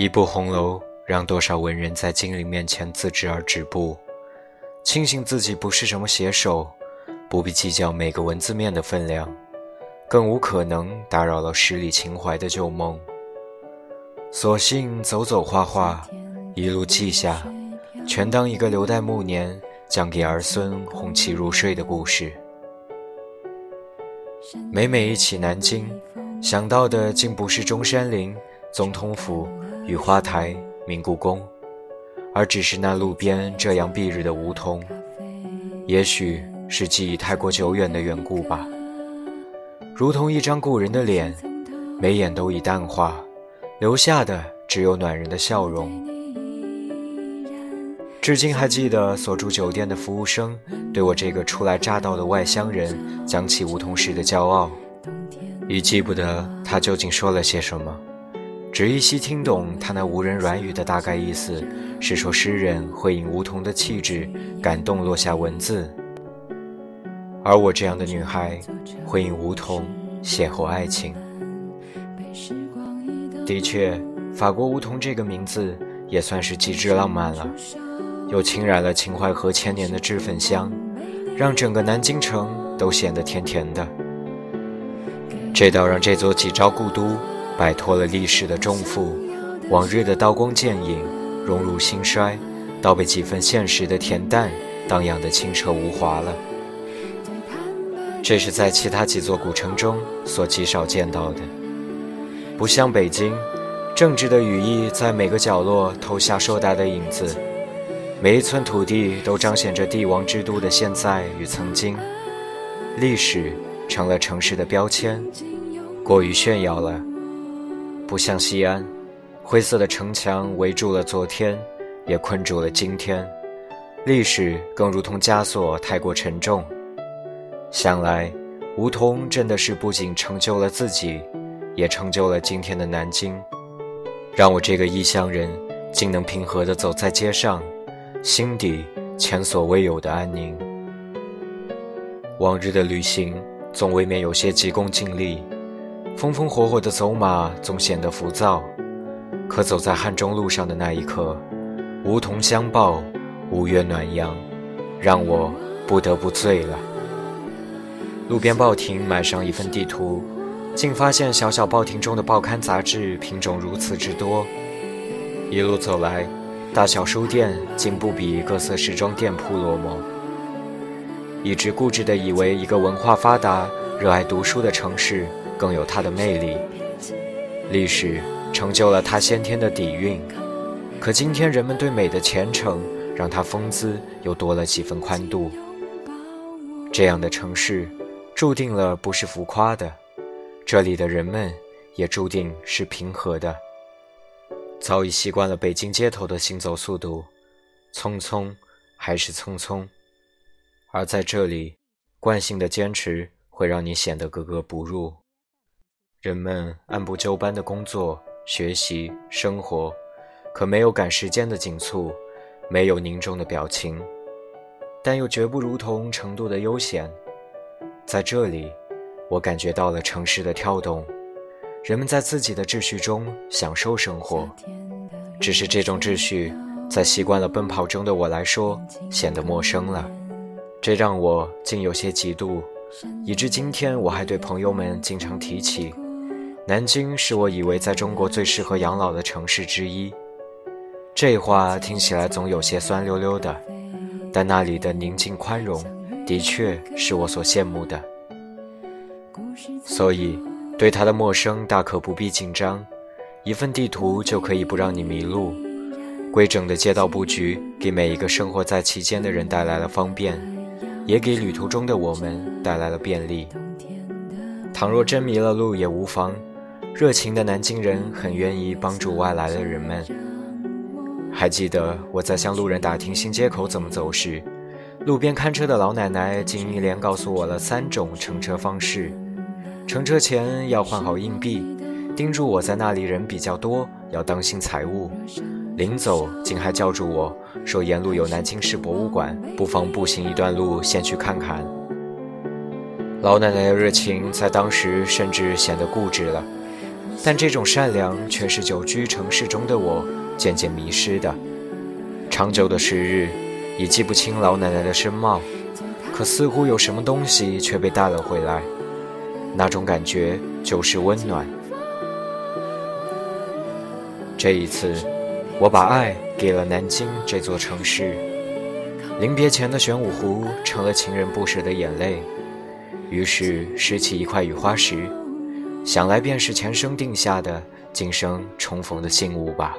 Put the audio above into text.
一部红楼，让多少文人在金陵面前自知而止步，庆幸自己不是什么写手，不必计较每个文字面的分量，更无可能打扰了十里情怀的旧梦。索性走走画画，一路记下，全当一个留待暮年讲给儿孙哄其入睡的故事。每每一起南京，想到的竟不是中山陵、总统府。雨花台、明故宫，而只是那路边遮阳蔽日的梧桐。也许是记忆太过久远的缘故吧，如同一张故人的脸，眉眼都已淡化，留下的只有暖人的笑容。至今还记得所住酒店的服务生对我这个初来乍到的外乡人讲起梧桐时的骄傲，已记不得他究竟说了些什么。只依稀听懂他那无人软语的大概意思，是说诗人会因梧桐的气质感动落下文字，而我这样的女孩会因梧桐邂逅爱情。的确，法国梧桐这个名字也算是极致浪漫了，又浸染了秦淮河千年的脂粉香，让整个南京城都显得甜甜的。这倒让这座几朝故都。摆脱了历史的重负，往日的刀光剑影融入兴衰，倒被几分现实的恬淡荡漾的清澈无华了。这是在其他几座古城中所极少见到的。不像北京，政治的羽翼在每个角落投下硕大的影子，每一寸土地都彰显着帝王之都的现在与曾经。历史成了城市的标签，过于炫耀了。不像西安，灰色的城墙围住了昨天，也困住了今天。历史更如同枷锁，太过沉重。想来，梧桐真的是不仅成就了自己，也成就了今天的南京，让我这个异乡人竟能平和地走在街上，心底前所未有的安宁。往日的旅行总未免有些急功近利。风风火火的走马总显得浮躁，可走在汉中路上的那一刻，梧桐相抱，五月暖阳，让我不得不醉了。路边报亭买上一份地图，竟发现小小报亭中的报刊杂志品种如此之多。一路走来，大小书店竟不比各色时装店铺落寞。一直固执地以为一个文化发达、热爱读书的城市。更有它的魅力，历史成就了它先天的底蕴，可今天人们对美的虔诚，让它风姿又多了几分宽度。这样的城市，注定了不是浮夸的，这里的人们也注定是平和的。早已习惯了北京街头的行走速度，匆匆还是匆匆，而在这里，惯性的坚持会让你显得格格不入。人们按部就班的工作、学习、生活，可没有赶时间的紧促，没有凝重的表情，但又绝不如同程度的悠闲。在这里，我感觉到了城市的跳动，人们在自己的秩序中享受生活。只是这种秩序，在习惯了奔跑中的我来说，显得陌生了，这让我竟有些嫉妒，以致今天我还对朋友们经常提起。南京是我以为在中国最适合养老的城市之一，这话听起来总有些酸溜溜的，但那里的宁静宽容，的确是我所羡慕的。所以，对它的陌生大可不必紧张，一份地图就可以不让你迷路。规整的街道布局给每一个生活在其间的人带来了方便，也给旅途中的我们带来了便利。倘若真迷了路也无妨。热情的南京人很愿意帮助外来的人们。还记得我在向路人打听新街口怎么走时，路边看车的老奶奶竟一连告诉我了三种乘车方式：乘车前要换好硬币，叮嘱我在那里人比较多，要当心财物；临走竟还叫住我说沿路有南京市博物馆，不妨步行一段路先去看看。老奶奶的热情在当时甚至显得固执了。但这种善良却是久居城市中的我渐渐迷失的。长久的时日，已记不清老奶奶的身貌，可似乎有什么东西却被带了回来，那种感觉就是温暖。这一次，我把爱给了南京这座城市。临别前的玄武湖成了情人不舍的眼泪，于是拾起一块雨花石，想来便是前生定下的今生重逢的信物吧。